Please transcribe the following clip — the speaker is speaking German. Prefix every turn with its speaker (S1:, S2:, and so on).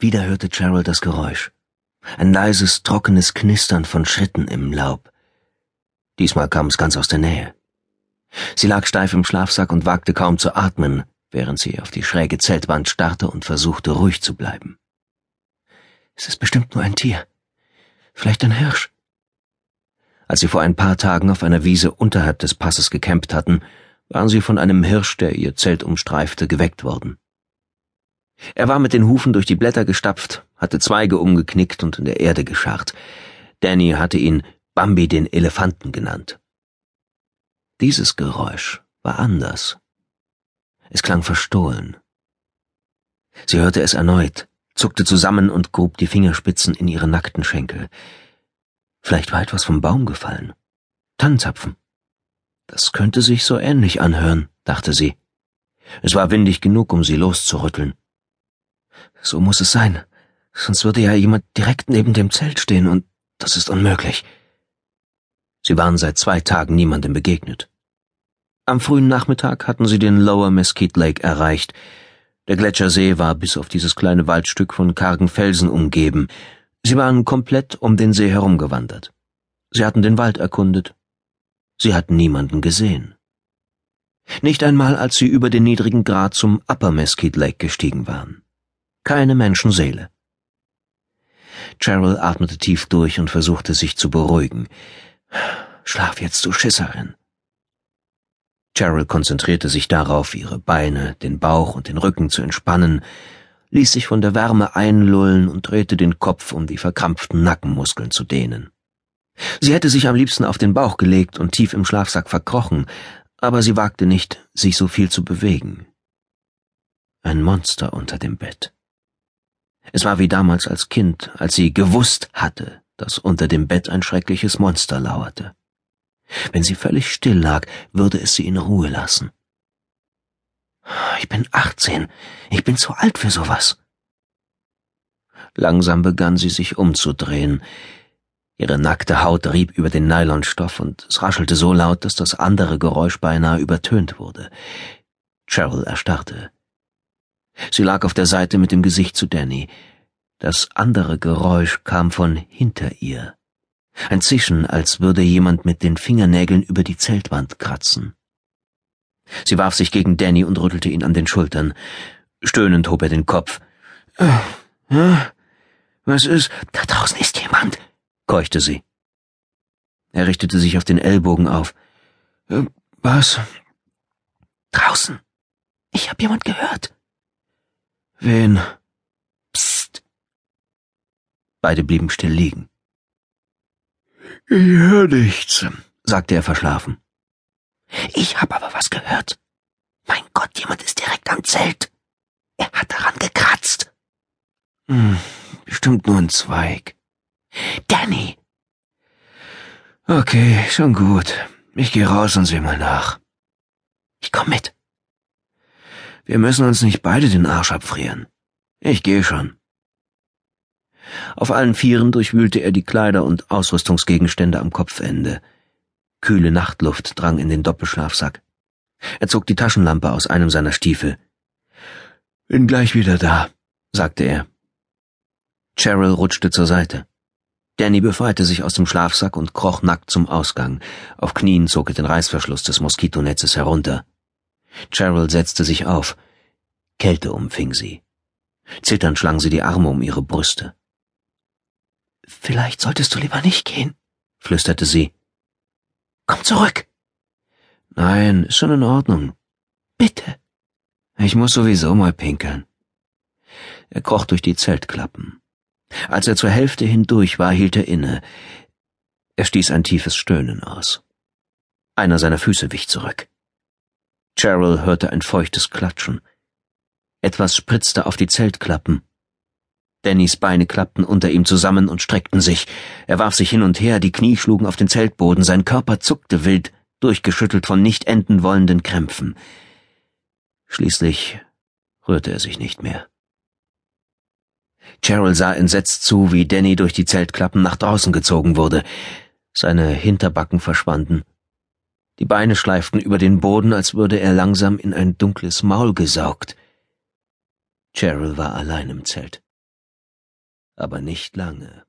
S1: Wieder hörte Cheryl das Geräusch. Ein leises, trockenes Knistern von Schritten im Laub. Diesmal kam es ganz aus der Nähe. Sie lag steif im Schlafsack und wagte kaum zu atmen, während sie auf die schräge Zeltwand starrte und versuchte, ruhig zu bleiben. Es ist bestimmt nur ein Tier. Vielleicht ein Hirsch. Als sie vor ein paar Tagen auf einer Wiese unterhalb des Passes gekämpft hatten, waren sie von einem Hirsch, der ihr Zelt umstreifte, geweckt worden. Er war mit den Hufen durch die Blätter gestapft, hatte Zweige umgeknickt und in der Erde gescharrt. Danny hatte ihn Bambi den Elefanten genannt. Dieses Geräusch war anders. Es klang verstohlen. Sie hörte es erneut, zuckte zusammen und grub die Fingerspitzen in ihre nackten Schenkel. Vielleicht war etwas vom Baum gefallen. Tannenzapfen. Das könnte sich so ähnlich anhören, dachte sie. Es war windig genug, um sie loszurütteln. So muss es sein, sonst würde ja jemand direkt neben dem Zelt stehen, und das ist unmöglich. Sie waren seit zwei Tagen niemandem begegnet. Am frühen Nachmittag hatten sie den Lower Mesquite Lake erreicht. Der Gletschersee war bis auf dieses kleine Waldstück von kargen Felsen umgeben. Sie waren komplett um den See herumgewandert. Sie hatten den Wald erkundet. Sie hatten niemanden gesehen. Nicht einmal, als sie über den niedrigen Grat zum Upper Mesquite Lake gestiegen waren. Keine Menschenseele. Cheryl atmete tief durch und versuchte sich zu beruhigen. Schlaf jetzt, du Schisserin. Cheryl konzentrierte sich darauf, ihre Beine, den Bauch und den Rücken zu entspannen, ließ sich von der Wärme einlullen und drehte den Kopf, um die verkrampften Nackenmuskeln zu dehnen. Sie hätte sich am liebsten auf den Bauch gelegt und tief im Schlafsack verkrochen, aber sie wagte nicht, sich so viel zu bewegen. Ein Monster unter dem Bett. Es war wie damals als Kind, als sie gewusst hatte, dass unter dem Bett ein schreckliches Monster lauerte. Wenn sie völlig still lag, würde es sie in Ruhe lassen. Ich bin achtzehn. Ich bin zu alt für sowas. Langsam begann sie sich umzudrehen. Ihre nackte Haut rieb über den Nylonstoff und es raschelte so laut, dass das andere Geräusch beinahe übertönt wurde. Cheryl erstarrte. Sie lag auf der Seite mit dem Gesicht zu Danny. Das andere Geräusch kam von hinter ihr. Ein Zischen, als würde jemand mit den Fingernägeln über die Zeltwand kratzen. Sie warf sich gegen Danny und rüttelte ihn an den Schultern. Stöhnend hob er den Kopf. Äh, was ist? Da draußen ist jemand, keuchte sie. Er richtete sich auf den Ellbogen auf. Äh, was? Draußen. Ich hab jemand gehört. Wen? Psst. Beide blieben still liegen. Ich höre nichts, sagte er verschlafen. Ich hab aber was gehört. Mein Gott, jemand ist direkt am Zelt. Er hat daran gekratzt. Hm, bestimmt nur ein Zweig. Danny! Okay, schon gut. Ich geh raus und seh mal nach. Ich komm mit. Wir müssen uns nicht beide den Arsch abfrieren. Ich geh schon. Auf allen Vieren durchwühlte er die Kleider und Ausrüstungsgegenstände am Kopfende. Kühle Nachtluft drang in den Doppelschlafsack. Er zog die Taschenlampe aus einem seiner Stiefel. Bin gleich wieder da, sagte er. Cheryl rutschte zur Seite. Danny befreite sich aus dem Schlafsack und kroch nackt zum Ausgang. Auf Knien zog er den Reißverschluss des Moskitonetzes herunter. Cheryl setzte sich auf. Kälte umfing sie. Zitternd schlang sie die Arme um ihre Brüste. Vielleicht solltest du lieber nicht gehen, flüsterte sie. Komm zurück. Nein, ist schon in Ordnung. Bitte. Ich muss sowieso mal pinkeln. Er kroch durch die Zeltklappen. Als er zur Hälfte hindurch war, hielt er inne. Er stieß ein tiefes Stöhnen aus. Einer seiner Füße wich zurück. Cheryl hörte ein feuchtes Klatschen. Etwas spritzte auf die Zeltklappen. Dannys Beine klappten unter ihm zusammen und streckten sich. Er warf sich hin und her, die Knie schlugen auf den Zeltboden, sein Körper zuckte wild, durchgeschüttelt von nicht enden wollenden Krämpfen. Schließlich rührte er sich nicht mehr. Cheryl sah entsetzt zu, wie Danny durch die Zeltklappen nach draußen gezogen wurde. Seine Hinterbacken verschwanden. Die Beine schleiften über den Boden, als würde er langsam in ein dunkles Maul gesaugt. Cheryl war allein im Zelt. aber nicht lange.